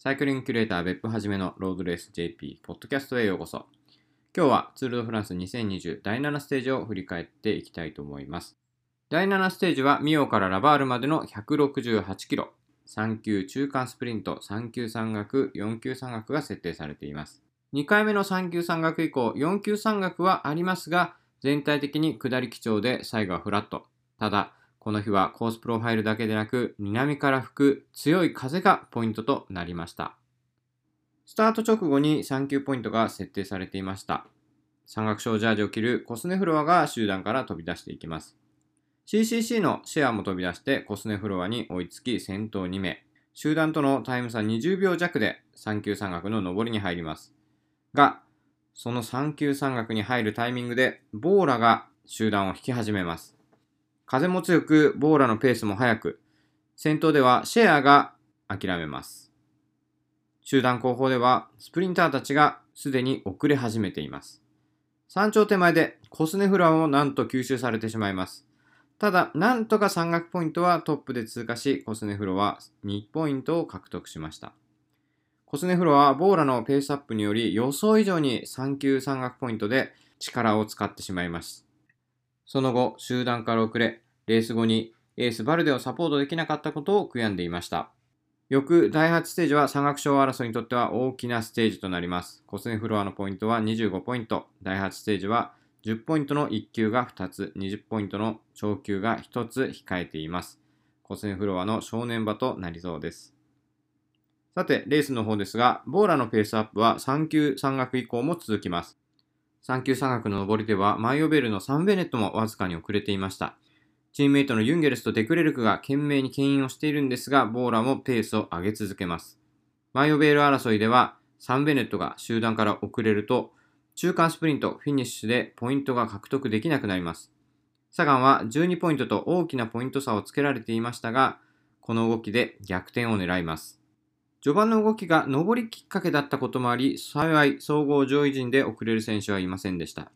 サイクリングキュレーター別府はじめのロードレース JP ポッドキャストへようこそ。今日はツールドフランス2020第7ステージを振り返っていきたいと思います。第7ステージはミオからラバールまでの168キロ、3級中間スプリント、3級山岳、4級山岳が設定されています。2回目の3級山岳以降、4級山岳はありますが、全体的に下り基調で最後はフラット。ただ、この日はコースプロファイルだけでなく、南から吹く強い風がポイントとなりました。スタート直後に3級ポイントが設定されていました。山岳賞ジャージを着るコスネフロアが集団から飛び出していきます。CCC のシェアも飛び出してコスネフロアに追いつき先頭2名。集団とのタイム差20秒弱で3級山岳の上りに入ります。が、その3級山岳に入るタイミングでボーラが集団を引き始めます。風も強く、ボーラのペースも速く、先頭ではシェアが諦めます。集団後方ではスプリンターたちがすでに遅れ始めています。山頂手前でコスネフラをなんと吸収されてしまいます。ただ、なんとか山岳ポイントはトップで通過し、コスネフロは2ポイントを獲得しました。コスネフロはボーラのペースアップにより予想以上に3級山岳ポイントで力を使ってしまいます。その後、集団から遅れ、レース後にエースバルデをサポートできなかったことを悔やんでいました。翌第8ステージは山岳賞争いにとっては大きなステージとなります。コスネフロアのポイントは25ポイント。第8ステージは10ポイントの1級が2つ、20ポイントの長級が1つ控えています。コスネフロアの正念場となりそうです。さて、レースの方ですが、ボーラのペースアップは3級山岳以降も続きます。3級山岳の上りでは、マイヨベールのサンベネットもわずかに遅れていました。チームメイトのユンゲルスとデクレルクが懸命に牽引をしているんですが、ボーラもペースを上げ続けます。マイヨベール争いでは、サンベネットが集団から遅れると、中間スプリント、フィニッシュでポイントが獲得できなくなります。サガンは12ポイントと大きなポイント差をつけられていましたが、この動きで逆転を狙います。序盤の動きが上りきっかけだったこともあり、幸い総合上位陣で遅れる選手はいませんでした。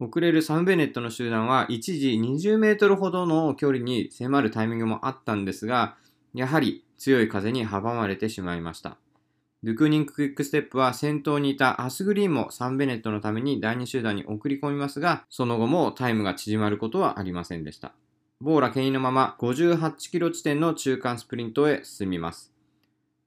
遅れるサンベネットの集団は一時20メートルほどの距離に迫るタイミングもあったんですが、やはり強い風に阻まれてしまいました。ドゥクーニンククイックステップは先頭にいたアスグリーンもサンベネットのために第2集団に送り込みますが、その後もタイムが縮まることはありませんでした。ボーラ牽引のまま58キロ地点の中間スプリントへ進みます。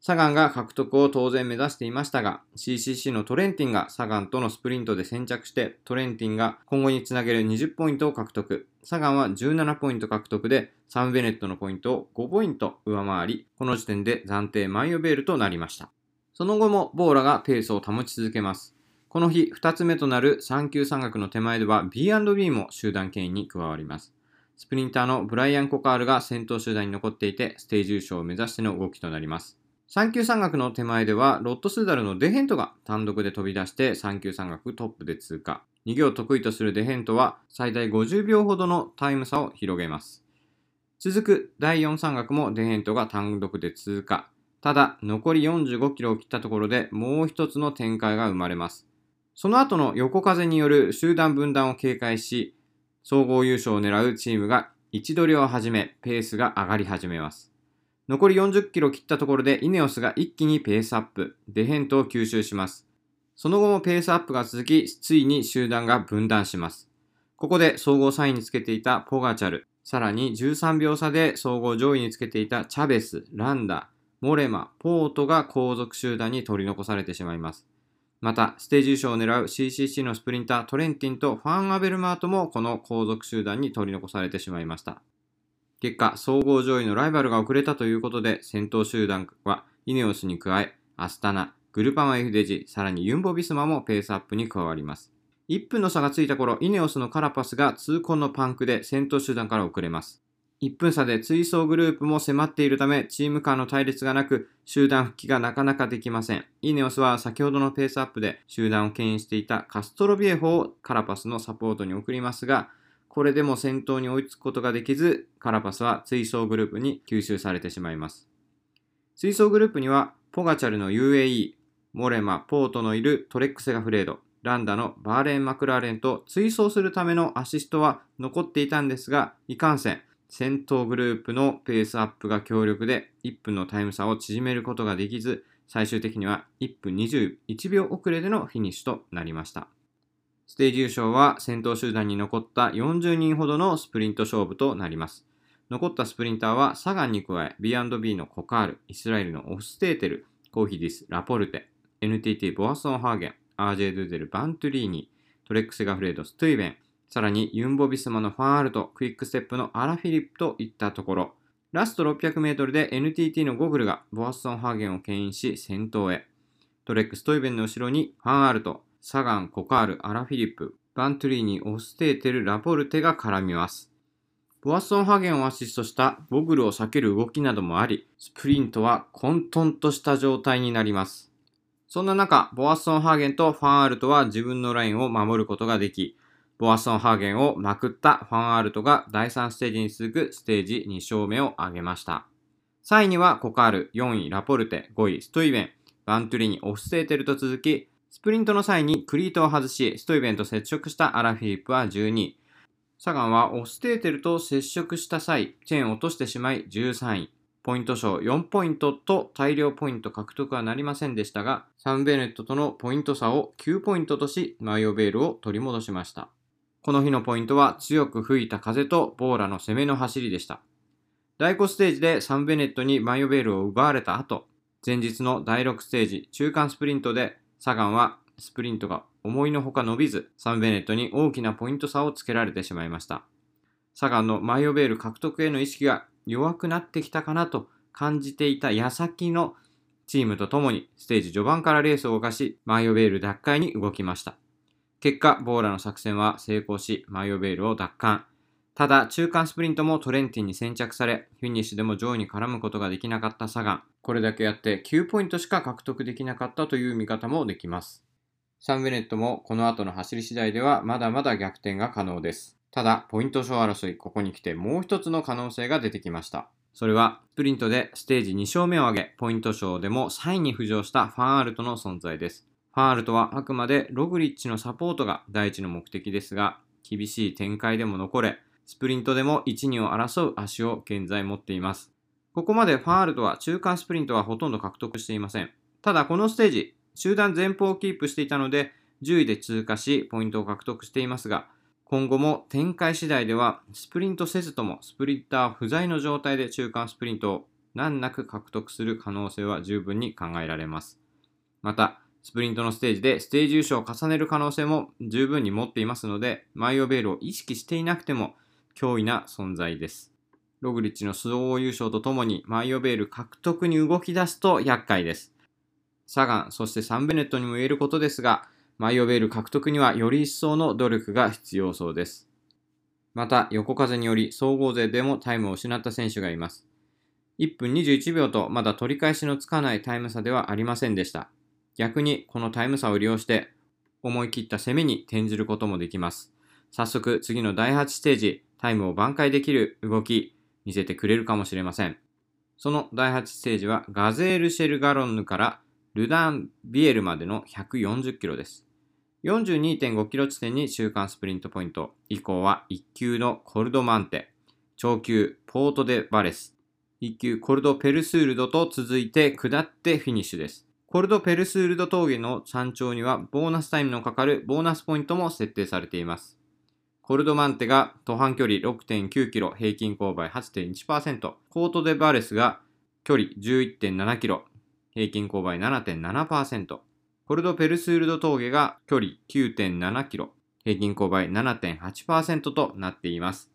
サガンが獲得を当然目指していましたが、CCC のトレンティンがサガンとのスプリントで先着して、トレンティンが今後につなげる20ポイントを獲得。サガンは17ポイント獲得で、サンベネットのポイントを5ポイント上回り、この時点で暫定マイヨベールとなりました。その後もボーラがペースを保ち続けます。この日2つ目となる3級山岳の手前では B&B も集団権威に加わります。スプリンターのブライアン・コカールが先頭集団に残っていて、ステージ優勝を目指しての動きとなります。3級山岳の手前では、ロットスーダルのデヘントが単独で飛び出して3級山岳トップで通過。2行得意とするデヘントは最大50秒ほどのタイム差を広げます。続く第4山岳もデヘントが単独で通過。ただ、残り45キロを切ったところでもう一つの展開が生まれます。その後の横風による集団分断を警戒し、総合優勝を狙うチームが位置取りを始め、ペースが上がり始めます。残り40キロ切ったところでイネオスが一気にペースアップ、デヘントを吸収します。その後もペースアップが続き、ついに集団が分断します。ここで総合3位につけていたポガチャル、さらに13秒差で総合上位につけていたチャベス、ランダ、モレマ、ポートが後続集団に取り残されてしまいます。また、ステージ優勝を狙う CCC のスプリンタートレンティンとファン・アベルマートもこの後続集団に取り残されてしまいました。結果、総合上位のライバルが遅れたということで、先頭集団はイネオスに加え、アスタナ、グルパマ F デジ、さらにユンボビスマもペースアップに加わります。1分の差がついた頃、イネオスのカラパスが痛恨のパンクで先頭集団から遅れます。1分差で追走グループも迫っているため、チーム間の対立がなく、集団復帰がなかなかできません。イネオスは先ほどのペースアップで集団を牽引していたカストロビエホをカラパスのサポートに送りますが、これでも先頭に追いつくことができず、カラパスは追走グループに吸収されてしまいます。追走グループには、ポガチャルの UAE、モレマ、ポートのいるトレックセガフレード、ランダのバーレン・マクラーレンと追走するためのアシストは残っていたんですが、いかんせん、先頭グループのペースアップが強力で1分のタイム差を縮めることができず、最終的には1分21秒遅れでのフィニッシュとなりました。ステージ優勝は先頭集団に残った40人ほどのスプリント勝負となります。残ったスプリンターはサガンに加え B&B のコカール、イスラエルのオフステーテル、コーヒディス、ラポルテ、NTT ボアソンハーゲン、RJ ドゥゼル、バントリーニ、トレックセガフレード、ストゥイベン、さらにユンボビスマのファンアルト、クイックステップのアラフィリップといったところ、ラスト600メートルで NTT のゴグルがボアソンハーゲンを牽引し先頭へ。トレックストイベンの後ろにファンアルト、サガン、コカール、アラフィリップ、バントリーニ、オステーテル、ラポルテが絡みます。ボアソンハゲンをアシストしたゴグルを避ける動きなどもあり、スプリントは混沌とした状態になります。そんな中、ボアソンハーゲンとファンアルトは自分のラインを守ることができ、ボアソンハーゲンをまくったファンアルトが第3ステージに続くステージ2勝目を挙げました。3位にはコカール、4位ラポルテ、5位ストイベン、バントリーニ、オフステーテルと続き、スプリントの際にクリートを外し、ストイベンと接触したアラフィリップは12位、サガンはオステーテルと接触した際、チェーンを落としてしまい13位。ポイント賞4ポイントと大量ポイント獲得はなりませんでしたが、サンベネットとのポイント差を9ポイントとし、マイオベールを取り戻しました。この日のポイントは強く吹いた風とボーラの攻めの走りでした。第5ステージでサンベネットにマイオベールを奪われた後、前日の第6ステージ中間スプリントでサガンはスプリントが思いのほか伸びず、サンベネットに大きなポイント差をつけられてしまいました。サガンのマイオベール獲得への意識が弱くなってきたかなと感じていた矢先のチームと共にステージ序盤からレースを動かし、マイオベール奪回に動きました。結果、ボーラの作戦は成功し、マイオベールを奪還。ただ、中間スプリントもトレンティンに先着され、フィニッシュでも上位に絡むことができなかったサガン。これだけやって9ポイントしか獲得できなかったという見方もできます。サンベネットもこの後の走り次第ではまだまだ逆転が可能です。ただ、ポイント賞争い、ここに来てもう一つの可能性が出てきました。それは、スプリントでステージ2勝目を挙げ、ポイント賞でも3位に浮上したファンアルトの存在です。ファンアルトはあくまでログリッチのサポートが第一の目的ですが、厳しい展開でも残れ、スプリントでも1、2を争う足を現在持っています。ここまでファンアルトは中間スプリントはほとんど獲得していません。ただこのステージ、集団前方をキープしていたので、10位で通過し、ポイントを獲得していますが、今後も展開次第では、スプリントせずとも、スプリンター不在の状態で中間スプリントを難なく獲得する可能性は十分に考えられます。また、スプリントのステージでステージ優勝を重ねる可能性も十分に持っていますので、マイオベールを意識していなくても脅威な存在です。ログリッチの総合優勝とともにマイオベール獲得に動き出すと厄介です。サガン、そしてサンベネットにも言えることですが、マイオベール獲得にはより一層の努力が必要そうです。また、横風により総合勢でもタイムを失った選手がいます。1分21秒とまだ取り返しのつかないタイム差ではありませんでした。逆にこのタイム差を利用して思い切った攻めに転じることもできます。早速次の第8ステージ、タイムを挽回できる動き見せてくれるかもしれません。その第8ステージはガゼールシェルガロンヌからルダンビエルまでの140キロです。42.5キロ地点に中間スプリントポイント。以降は1級のコルドマンテ、超級ポートデバレス、1級コルドペルスールドと続いて下ってフィニッシュです。コルドペルスールド峠の山頂にはボーナスタイムのかかるボーナスポイントも設定されています。コルドマンテが登坂距離6.9キロ、平均勾配8.1%、ポートデバレスが距離11.7キロ、平均勾配7.7%。コルドペルスールド峠が距離9.7キロ、平均勾配7.8%となっています。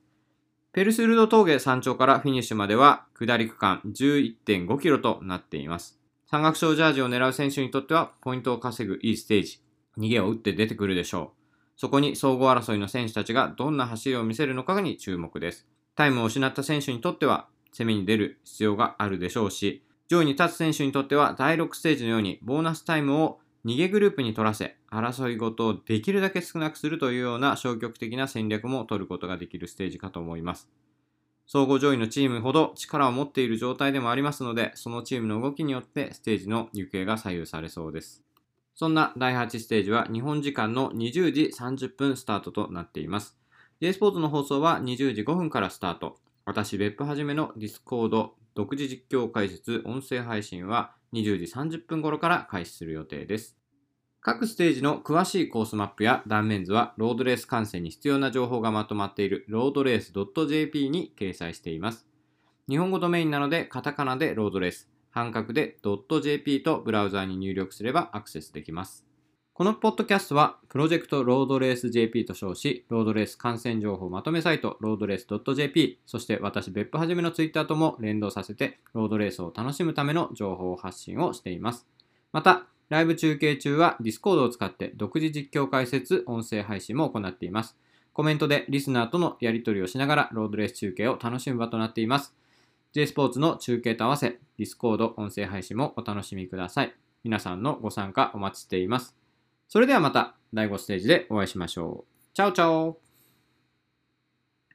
ペルスールド峠山頂からフィニッシュまでは下り区間11.5キロとなっています。山岳賞ジャージを狙う選手にとってはポイントを稼ぐいいステージ。逃げを打って出てくるでしょう。そこに総合争いの選手たちがどんな走りを見せるのかに注目です。タイムを失った選手にとっては攻めに出る必要があるでしょうし、上位に立つ選手にとっては第6ステージのようにボーナスタイムを逃げグループに取らせ、争い事をできるだけ少なくするというような消極的な戦略も取ることができるステージかと思います。総合上位のチームほど力を持っている状態でもありますので、そのチームの動きによってステージの行方が左右されそうです。そんな第8ステージは日本時間の20時30分スタートとなっています。J スポーツの放送は20時5分からスタート。私、別府はじめの Discord 独自実況解説音声配信は20時30分頃から開始する予定です。各ステージの詳しいコースマップや断面図はロードレース観戦に必要な情報がまとまっているロードレース .jp に掲載しています。日本語ドメインなのでカタカナでロードレース、半角で .jp とブラウザーに入力すればアクセスできます。このポッドキャストは、プロジェクトロードレース JP と称し、ロードレース観戦情報まとめサイト、ロードレース .jp、そして私、別府はじめのツイッターとも連動させて、ロードレースを楽しむための情報発信をしています。また、ライブ中継中は Discord を使って独自実況解説、音声配信も行っています。コメントでリスナーとのやり取りをしながらロードレース中継を楽しむ場となっています。J スポーツの中継と合わせ、Discord 音声配信もお楽しみください。皆さんのご参加お待ちしています。それではまた第5ステージでお会いしましょう。チャオチャオ